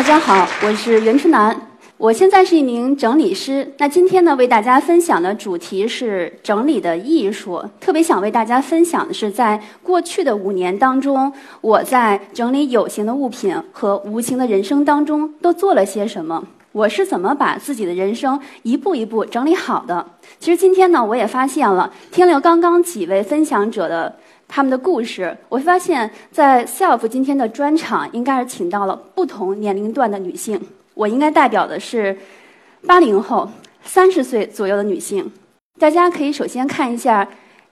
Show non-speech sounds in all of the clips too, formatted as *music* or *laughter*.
大家好，我是袁春楠，我现在是一名整理师。那今天呢，为大家分享的主题是整理的艺术。特别想为大家分享的是，在过去的五年当中，我在整理有形的物品和无形的人生当中都做了些什么。我是怎么把自己的人生一步一步整理好的？其实今天呢，我也发现了，听了刚刚几位分享者的他们的故事，我发现，在 Self 今天的专场应该是请到了不同年龄段的女性。我应该代表的是八零后，三十岁左右的女性。大家可以首先看一下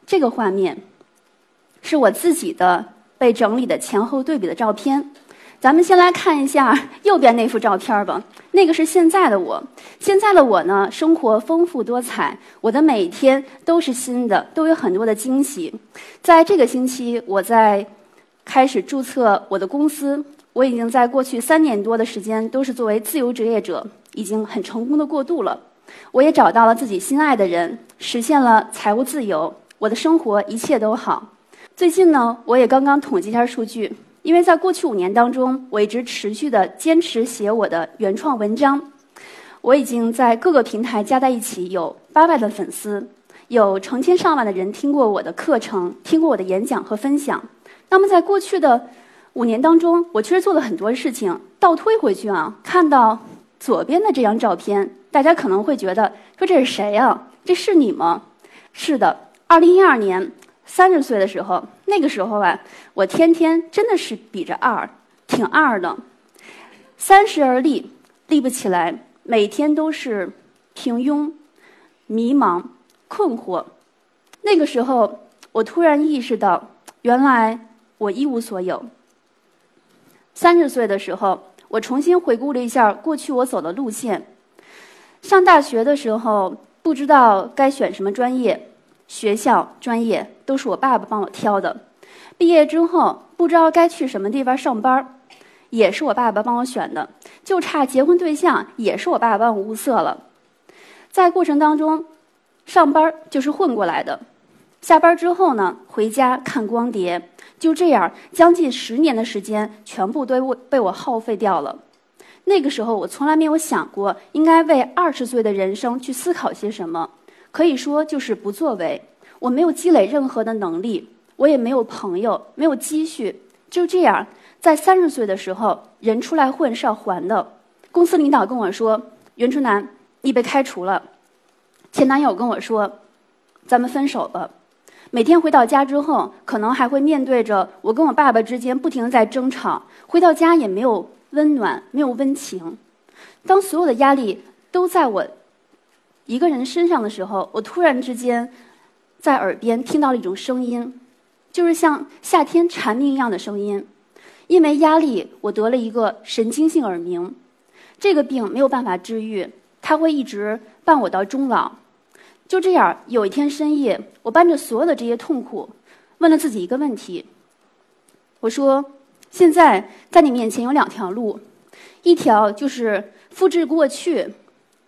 这个画面，是我自己的被整理的前后对比的照片。咱们先来看一下右边那幅照片吧，那个是现在的我。现在的我呢，生活丰富多彩，我的每天都是新的，都有很多的惊喜。在这个星期，我在开始注册我的公司，我已经在过去三年多的时间都是作为自由职业者，已经很成功的过渡了。我也找到了自己心爱的人，实现了财务自由，我的生活一切都好。最近呢，我也刚刚统计一下数据。因为在过去五年当中，我一直持续的坚持写我的原创文章，我已经在各个平台加在一起有八万的粉丝，有成千上万的人听过我的课程，听过我的演讲和分享。那么在过去的五年当中，我确实做了很多事情。倒推回去啊，看到左边的这张照片，大家可能会觉得说这是谁呀？这是你吗？是的，二零一二年。三十岁的时候，那个时候啊，我天天真的是比着二，挺二的。三十而立，立不起来，每天都是平庸、迷茫、困惑。那个时候，我突然意识到，原来我一无所有。三十岁的时候，我重新回顾了一下过去我走的路线。上大学的时候，不知道该选什么专业。学校、专业都是我爸爸帮我挑的。毕业之后不知道该去什么地方上班，也是我爸爸帮我选的。就差结婚对象，也是我爸爸帮我物色了。在过程当中，上班就是混过来的。下班之后呢，回家看光碟，就这样将近十年的时间，全部都被我耗费掉了。那个时候，我从来没有想过应该为二十岁的人生去思考些什么。可以说就是不作为，我没有积累任何的能力，我也没有朋友，没有积蓄，就这样，在三十岁的时候，人出来混是要还的。公司领导跟我说：“袁春楠，你被开除了。”前男友跟我说：“咱们分手吧。”每天回到家之后，可能还会面对着我跟我爸爸之间不停的在争吵，回到家也没有温暖，没有温情。当所有的压力都在我。一个人身上的时候，我突然之间在耳边听到了一种声音，就是像夏天蝉鸣一样的声音。因为压力，我得了一个神经性耳鸣，这个病没有办法治愈，它会一直伴我到终老。就这样，有一天深夜，我伴着所有的这些痛苦，问了自己一个问题：我说，现在在你面前有两条路，一条就是复制过去，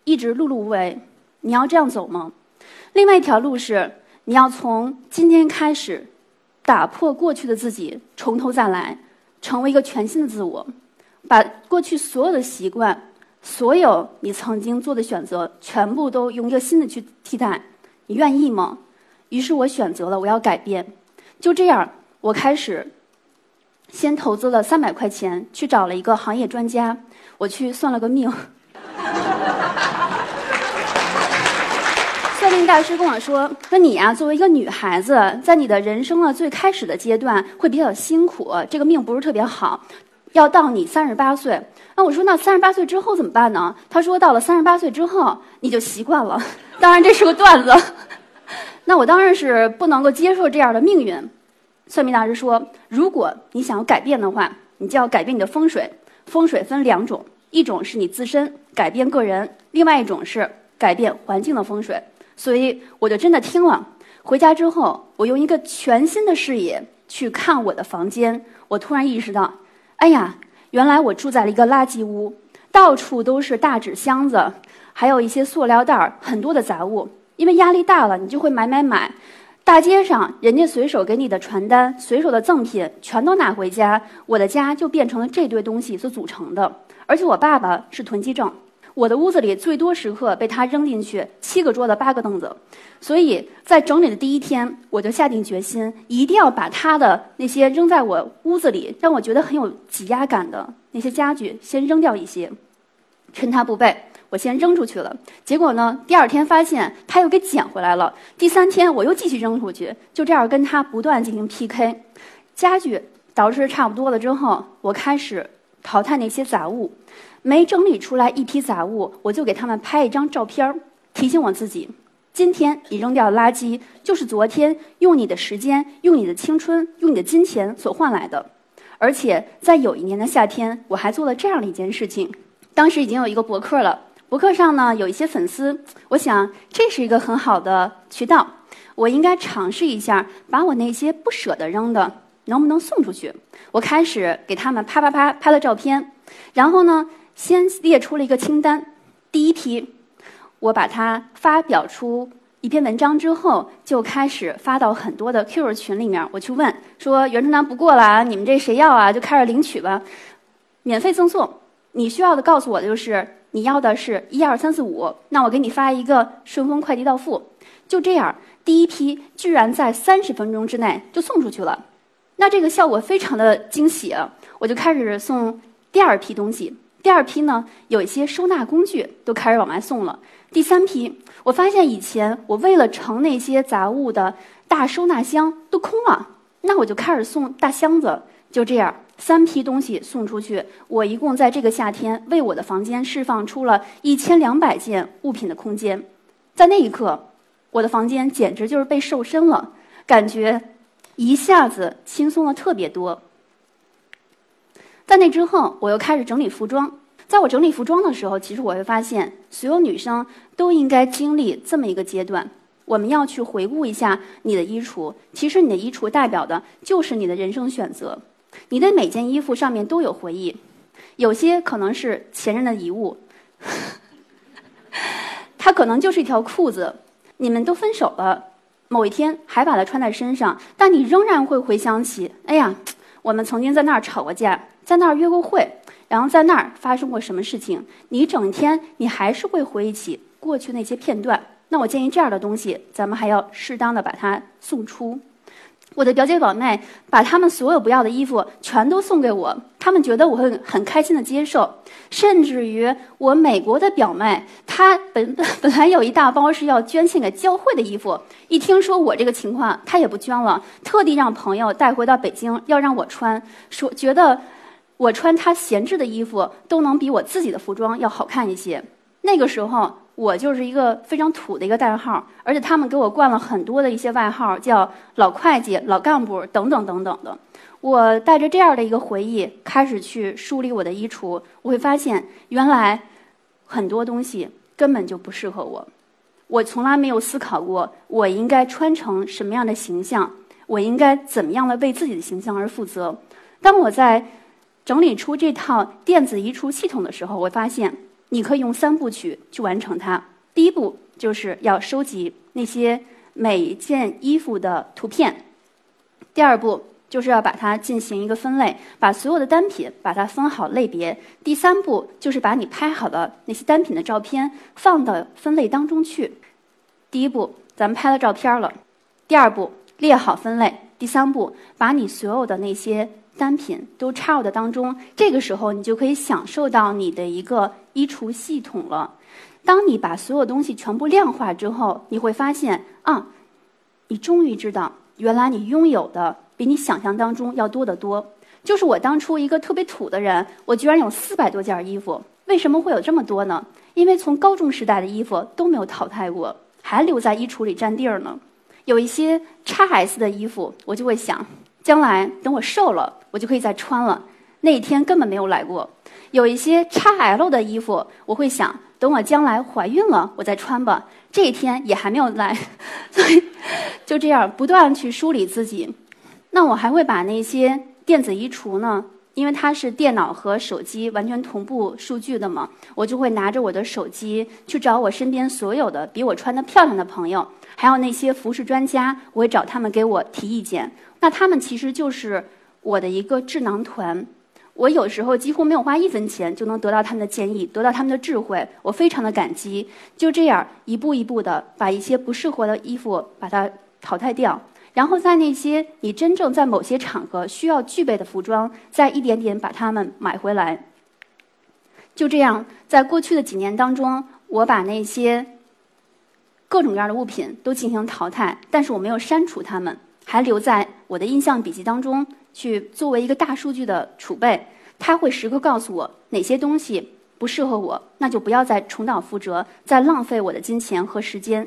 一直碌碌无为。你要这样走吗？另外一条路是，你要从今天开始，打破过去的自己，从头再来，成为一个全新的自我，把过去所有的习惯，所有你曾经做的选择，全部都用一个新的去替代。你愿意吗？于是我选择了我要改变。就这样，我开始先投资了三百块钱，去找了一个行业专家，我去算了个命。算命大师跟我说：“说你呀，作为一个女孩子，在你的人生的最开始的阶段会比较辛苦，这个命不是特别好，要到你三十八岁。那我说，那三十八岁之后怎么办呢？他说，到了三十八岁之后，你就习惯了。*laughs* 当然，这是个段子。*laughs* 那我当然是不能够接受这样的命运。算命大师说，如果你想要改变的话，你就要改变你的风水。风水分两种，一种是你自身改变个人，另外一种是改变环境的风水。”所以我就真的听了。回家之后，我用一个全新的视野去看我的房间，我突然意识到，哎呀，原来我住在了一个垃圾屋，到处都是大纸箱子，还有一些塑料袋儿，很多的杂物。因为压力大了，你就会买买买。大街上人家随手给你的传单、随手的赠品，全都拿回家，我的家就变成了这堆东西所组成的。而且我爸爸是囤积症，我的屋子里最多时刻被他扔进去七个桌子、八个凳子。所以在整理的第一天，我就下定决心，一定要把他的那些扔在我屋子里让我觉得很有挤压感的那些家具先扔掉一些，趁他不备。我先扔出去了，结果呢？第二天发现他又给捡回来了。第三天我又继续扔出去，就这样跟他不断进行 PK。家具捯饬差不多了之后，我开始淘汰那些杂物。没整理出来一批杂物，我就给他们拍一张照片提醒我自己：今天你扔掉的垃圾，就是昨天用你的时间、用你的青春、用你的金钱所换来的。而且在有一年的夏天，我还做了这样的一件事情。当时已经有一个博客了。博客上呢有一些粉丝，我想这是一个很好的渠道，我应该尝试一下，把我那些不舍得扔的能不能送出去。我开始给他们啪啪啪拍了照片，然后呢，先列出了一个清单。第一批，我把它发表出一篇文章之后，就开始发到很多的 QQ 群里面，我去问说：“袁春楠不过了啊，你们这谁要啊？就开始领取吧，免费赠送。你需要的告诉我的就是。”你要的是一二三四五，那我给你发一个顺丰快递到付，就这样，第一批居然在三十分钟之内就送出去了，那这个效果非常的惊喜，我就开始送第二批东西。第二批呢，有一些收纳工具都开始往外送了。第三批，我发现以前我为了盛那些杂物的大收纳箱都空了，那我就开始送大箱子，就这样。三批东西送出去，我一共在这个夏天为我的房间释放出了一千两百件物品的空间。在那一刻，我的房间简直就是被瘦身了，感觉一下子轻松了特别多。在那之后，我又开始整理服装。在我整理服装的时候，其实我会发现，所有女生都应该经历这么一个阶段：我们要去回顾一下你的衣橱。其实，你的衣橱代表的就是你的人生选择。你的每件衣服上面都有回忆，有些可能是前任的遗物，*laughs* 它可能就是一条裤子，你们都分手了，某一天还把它穿在身上，但你仍然会回想起，哎呀，我们曾经在那儿吵过架，在那儿约过会，然后在那儿发生过什么事情，你整天你还是会回忆起过去那些片段。那我建议这样的东西，咱们还要适当的把它送出。我的表姐表妹把他们所有不要的衣服全都送给我，他们觉得我会很开心的接受，甚至于我美国的表妹，她本 *laughs* 本来有一大包是要捐献给教会的衣服，一听说我这个情况，她也不捐了，特地让朋友带回到北京要让我穿，说觉得我穿她闲置的衣服都能比我自己的服装要好看一些。那个时候。我就是一个非常土的一个代号，而且他们给我冠了很多的一些外号，叫老会计、老干部等等等等的。我带着这样的一个回忆开始去梳理我的衣橱，我会发现原来很多东西根本就不适合我。我从来没有思考过我应该穿成什么样的形象，我应该怎么样的为自己的形象而负责。当我在整理出这套电子衣橱系统的时候，我发现。你可以用三部曲去完成它。第一步就是要收集那些每一件衣服的图片，第二步就是要把它进行一个分类，把所有的单品把它分好类别。第三步就是把你拍好的那些单品的照片放到分类当中去。第一步，咱们拍了照片了；第二步，列好分类；第三步，把你所有的那些。单品都插入的当中，这个时候你就可以享受到你的一个衣橱系统了。当你把所有东西全部量化之后，你会发现啊，你终于知道，原来你拥有的比你想象当中要多得多。就是我当初一个特别土的人，我居然有四百多件衣服，为什么会有这么多呢？因为从高中时代的衣服都没有淘汰过，还留在衣橱里占地儿呢。有一些 x S 的衣服，我就会想。将来等我瘦了，我就可以再穿了。那一天根本没有来过。有一些 XL 的衣服，我会想等我将来怀孕了，我再穿吧。这一天也还没有来，*laughs* 所以就这样不断去梳理自己。那我还会把那些电子衣橱呢因为它是电脑和手机完全同步数据的嘛，我就会拿着我的手机去找我身边所有的比我穿的漂亮的朋友，还有那些服饰专家，我会找他们给我提意见。那他们其实就是我的一个智囊团，我有时候几乎没有花一分钱就能得到他们的建议，得到他们的智慧，我非常的感激。就这样一步一步的把一些不适合的衣服把它淘汰掉。然后在那些你真正在某些场合需要具备的服装，再一点点把它们买回来。就这样，在过去的几年当中，我把那些各种各样的物品都进行淘汰，但是我没有删除它们，还留在我的印象笔记当中，去作为一个大数据的储备。它会时刻告诉我哪些东西不适合我，那就不要再重蹈覆辙，再浪费我的金钱和时间，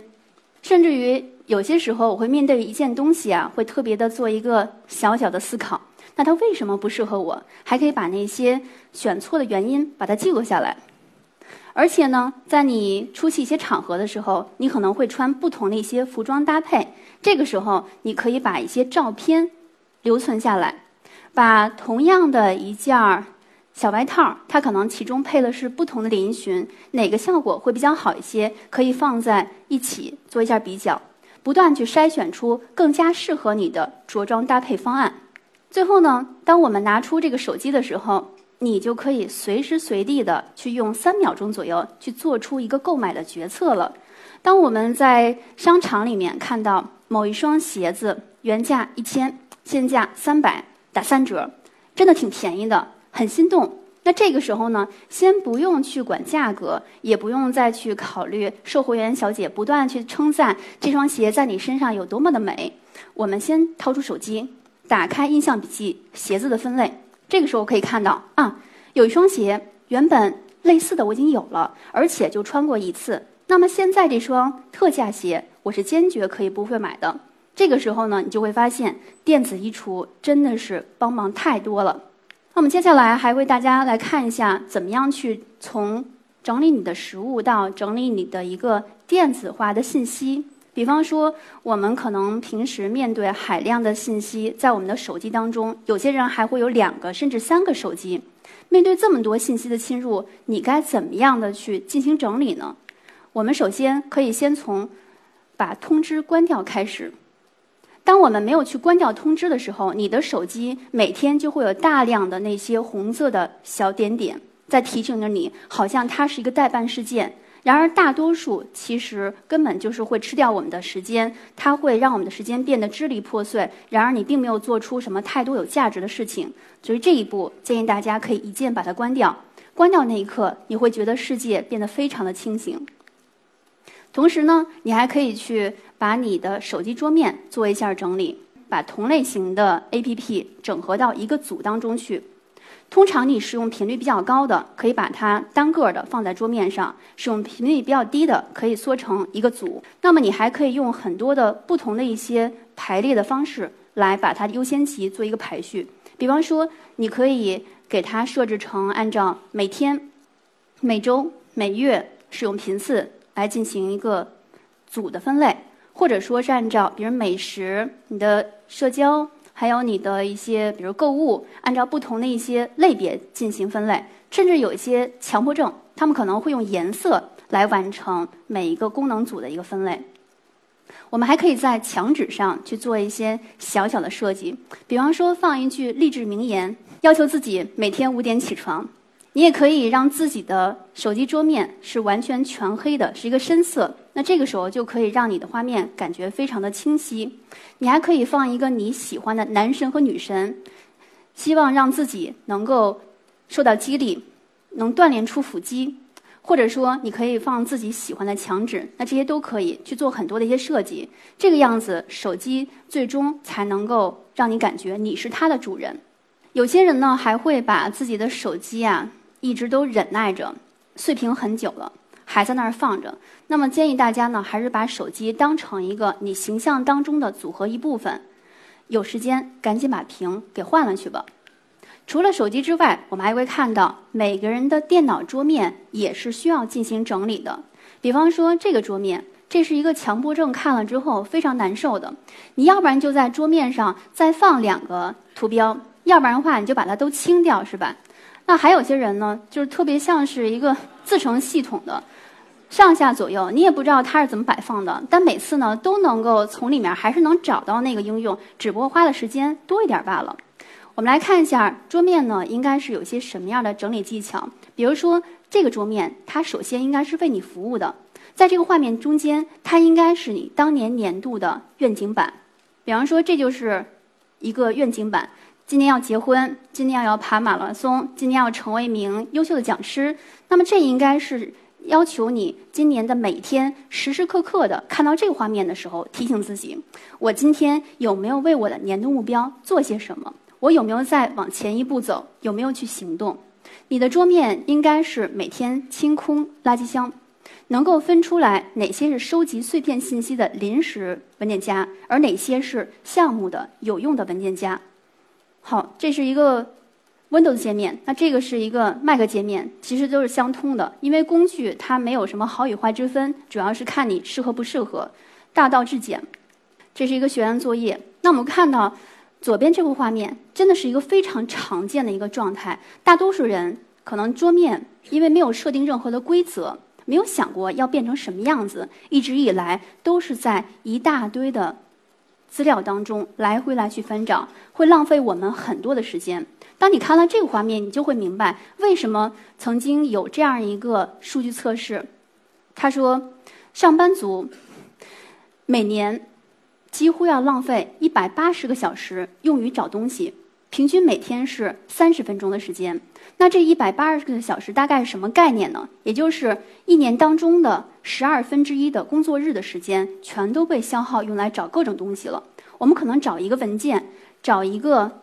甚至于。有些时候，我会面对一件东西啊，会特别的做一个小小的思考。那它为什么不适合我？还可以把那些选错的原因把它记录下来。而且呢，在你出席一些场合的时候，你可能会穿不同的一些服装搭配。这个时候，你可以把一些照片留存下来，把同样的一件儿。小外套，它可能其中配的是不同的连衣裙，哪个效果会比较好一些？可以放在一起做一下比较。不断去筛选出更加适合你的着装搭配方案。最后呢，当我们拿出这个手机的时候，你就可以随时随地的去用三秒钟左右去做出一个购买的决策了。当我们在商场里面看到某一双鞋子原价一千，现价三百，打三折，真的挺便宜的，很心动。那这个时候呢，先不用去管价格，也不用再去考虑售货员小姐不断去称赞这双鞋在你身上有多么的美。我们先掏出手机，打开印象笔记鞋子的分类。这个时候可以看到啊，有一双鞋原本类似的我已经有了，而且就穿过一次。那么现在这双特价鞋，我是坚决可以不会买的。这个时候呢，你就会发现电子衣橱真的是帮忙太多了。那么接下来还为大家来看一下，怎么样去从整理你的食物到整理你的一个电子化的信息。比方说，我们可能平时面对海量的信息，在我们的手机当中，有些人还会有两个甚至三个手机。面对这么多信息的侵入，你该怎么样的去进行整理呢？我们首先可以先从把通知关掉开始。当我们没有去关掉通知的时候，你的手机每天就会有大量的那些红色的小点点在提醒着你，好像它是一个待办事件。然而，大多数其实根本就是会吃掉我们的时间，它会让我们的时间变得支离破碎。然而，你并没有做出什么太多有价值的事情。所以这一步，建议大家可以一键把它关掉。关掉那一刻，你会觉得世界变得非常的清醒。同时呢，你还可以去。把你的手机桌面做一下整理，把同类型的 APP 整合到一个组当中去。通常你使用频率比较高的，可以把它单个的放在桌面上；使用频率比较低的，可以缩成一个组。那么你还可以用很多的不同的一些排列的方式来把它优先级做一个排序。比方说，你可以给它设置成按照每天、每周、每月使用频次来进行一个组的分类。或者说是按照，比如美食、你的社交，还有你的一些，比如购物，按照不同的一些类别进行分类。甚至有一些强迫症，他们可能会用颜色来完成每一个功能组的一个分类。我们还可以在墙纸上去做一些小小的设计，比方说放一句励志名言，要求自己每天五点起床。你也可以让自己的手机桌面是完全全黑的，是一个深色。那这个时候就可以让你的画面感觉非常的清晰。你还可以放一个你喜欢的男神和女神，希望让自己能够受到激励，能锻炼出腹肌。或者说，你可以放自己喜欢的墙纸，那这些都可以去做很多的一些设计。这个样子，手机最终才能够让你感觉你是它的主人。有些人呢，还会把自己的手机啊。一直都忍耐着，碎屏很久了，还在那儿放着。那么建议大家呢，还是把手机当成一个你形象当中的组合一部分。有时间赶紧把屏给换了去吧。除了手机之外，我们还会看到每个人的电脑桌面也是需要进行整理的。比方说这个桌面，这是一个强迫症，看了之后非常难受的。你要不然就在桌面上再放两个图标。要不然的话你就把它都清掉，是吧？那还有些人呢，就是特别像是一个自成系统的，上下左右你也不知道它是怎么摆放的，但每次呢都能够从里面还是能找到那个应用，只不过花的时间多一点罢了。我们来看一下桌面呢，应该是有些什么样的整理技巧？比如说这个桌面，它首先应该是为你服务的，在这个画面中间，它应该是你当年年度的愿景板。比方说，这就是一个愿景板。今年要结婚，今年要跑马拉松，今年要成为一名优秀的讲师。那么，这应该是要求你今年的每天时时刻刻的看到这个画面的时候，提醒自己：我今天有没有为我的年度目标做些什么？我有没有再往前一步走？有没有去行动？你的桌面应该是每天清空垃圾箱，能够分出来哪些是收集碎片信息的临时文件夹，而哪些是项目的有用的文件夹。好，这是一个 Windows 界面，那这个是一个 Mac 界面，其实都是相通的，因为工具它没有什么好与坏之分，主要是看你适合不适合。大道至简，这是一个学员作业。那我们看到左边这幅画面，真的是一个非常常见的一个状态。大多数人可能桌面因为没有设定任何的规则，没有想过要变成什么样子，一直以来都是在一大堆的。资料当中来回来去翻找，会浪费我们很多的时间。当你看到这个画面，你就会明白为什么曾经有这样一个数据测试。他说，上班族每年几乎要浪费一百八十个小时用于找东西，平均每天是三十分钟的时间。那这一百八十个小时大概是什么概念呢？也就是一年当中的十二分之一的工作日的时间，全都被消耗用来找各种东西了。我们可能找一个文件，找一个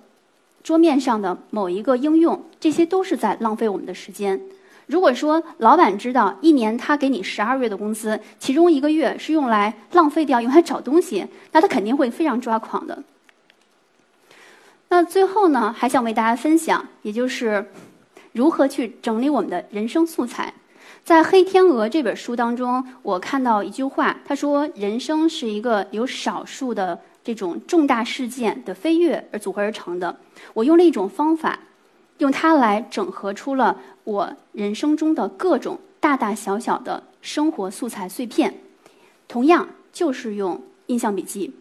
桌面上的某一个应用，这些都是在浪费我们的时间。如果说老板知道一年他给你十二月的工资，其中一个月是用来浪费掉、用来找东西，那他肯定会非常抓狂的。那最后呢，还想为大家分享，也就是。如何去整理我们的人生素材？在《黑天鹅》这本书当中，我看到一句话，他说：“人生是一个由少数的这种重大事件的飞跃而组合而成的。”我用了一种方法，用它来整合出了我人生中的各种大大小小的生活素材碎片。同样，就是用印象笔记。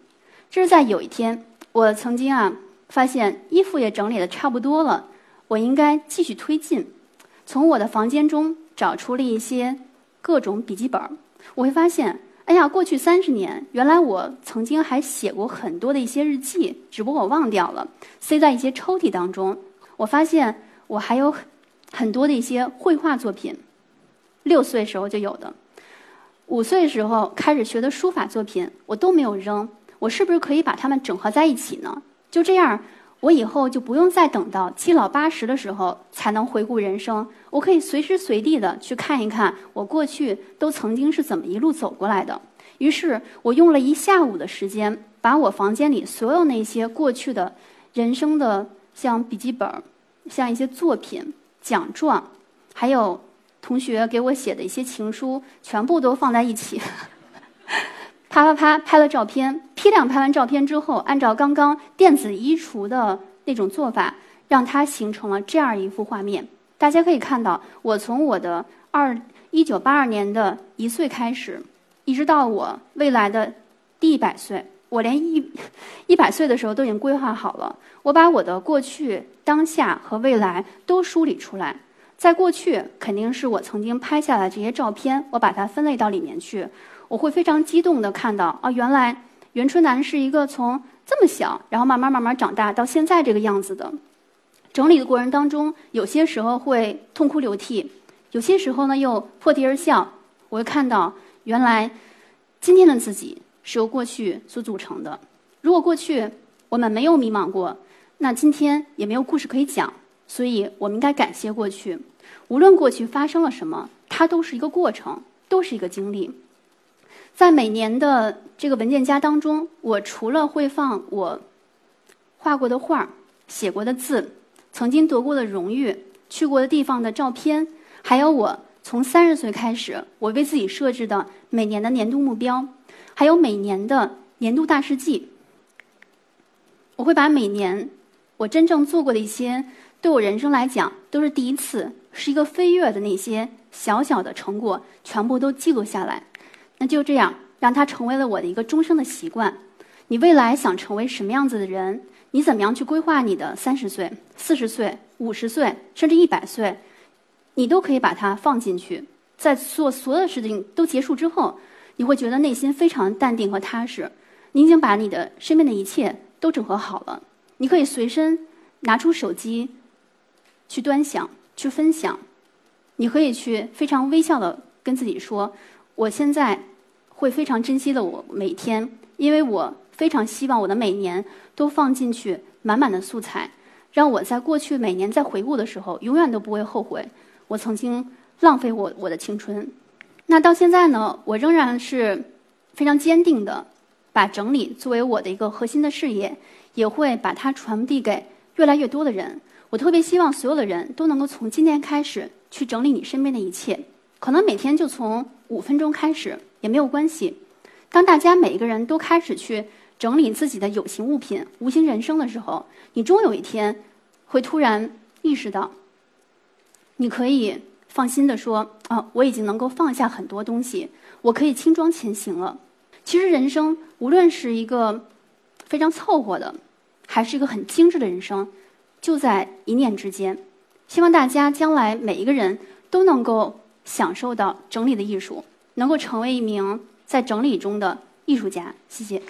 这是在有一天，我曾经啊发现衣服也整理的差不多了。我应该继续推进，从我的房间中找出了一些各种笔记本我会发现，哎呀，过去三十年，原来我曾经还写过很多的一些日记，只不过我忘掉了，塞在一些抽屉当中。我发现我还有很多的一些绘画作品，六岁时候就有的，五岁时候开始学的书法作品，我都没有扔。我是不是可以把它们整合在一起呢？就这样。我以后就不用再等到七老八十的时候才能回顾人生，我可以随时随地的去看一看我过去都曾经是怎么一路走过来的。于是我用了一下午的时间，把我房间里所有那些过去的人生的像笔记本、像一些作品、奖状，还有同学给我写的一些情书，全部都放在一起。啪啪啪拍了照片，批量拍完照片之后，按照刚刚电子衣橱的那种做法，让它形成了这样一幅画面。大家可以看到，我从我的二一九八二年的一岁开始，一直到我未来的第一百岁，我连一一百岁的时候都已经规划好了。我把我的过去、当下和未来都梳理出来。在过去，肯定是我曾经拍下来这些照片，我把它分类到里面去。我会非常激动的看到啊，原来袁春楠是一个从这么小，然后慢慢慢慢长大到现在这个样子的。整理的过程当中，有些时候会痛哭流涕，有些时候呢又破涕而笑。我会看到，原来今天的自己是由过去所组成的。如果过去我们没有迷茫过，那今天也没有故事可以讲。所以我们应该感谢过去，无论过去发生了什么，它都是一个过程，都是一个经历。在每年的这个文件夹当中，我除了会放我画过的画、写过的字、曾经得过的荣誉、去过的地方的照片，还有我从三十岁开始我为自己设置的每年的年度目标，还有每年的年度大事记。我会把每年我真正做过的一些，对我人生来讲都是第一次，是一个飞跃的那些小小的成果，全部都记录下来。那就这样，让它成为了我的一个终生的习惯。你未来想成为什么样子的人？你怎么样去规划你的三十岁、四十岁、五十岁，甚至一百岁？你都可以把它放进去。在做所有事情都结束之后，你会觉得内心非常淡定和踏实。你已经把你的身边的一切都整合好了。你可以随身拿出手机，去端详、去分享。你可以去非常微笑的跟自己说：“我现在会非常珍惜的我每天，因为我非常希望我的每年都放进去满满的素材，让我在过去每年在回顾的时候，永远都不会后悔我曾经浪费我我的青春。那到现在呢，我仍然是非常坚定的，把整理作为我的一个核心的事业。”也会把它传递给越来越多的人。我特别希望所有的人都能够从今天开始去整理你身边的一切，可能每天就从五分钟开始也没有关系。当大家每一个人都开始去整理自己的有形物品、无形人生的时候，你终有一天会突然意识到，你可以放心的说：“啊，我已经能够放下很多东西，我可以轻装前行了。”其实人生无论是一个。非常凑合的，还是一个很精致的人生，就在一念之间。希望大家将来每一个人都能够享受到整理的艺术，能够成为一名在整理中的艺术家。谢谢。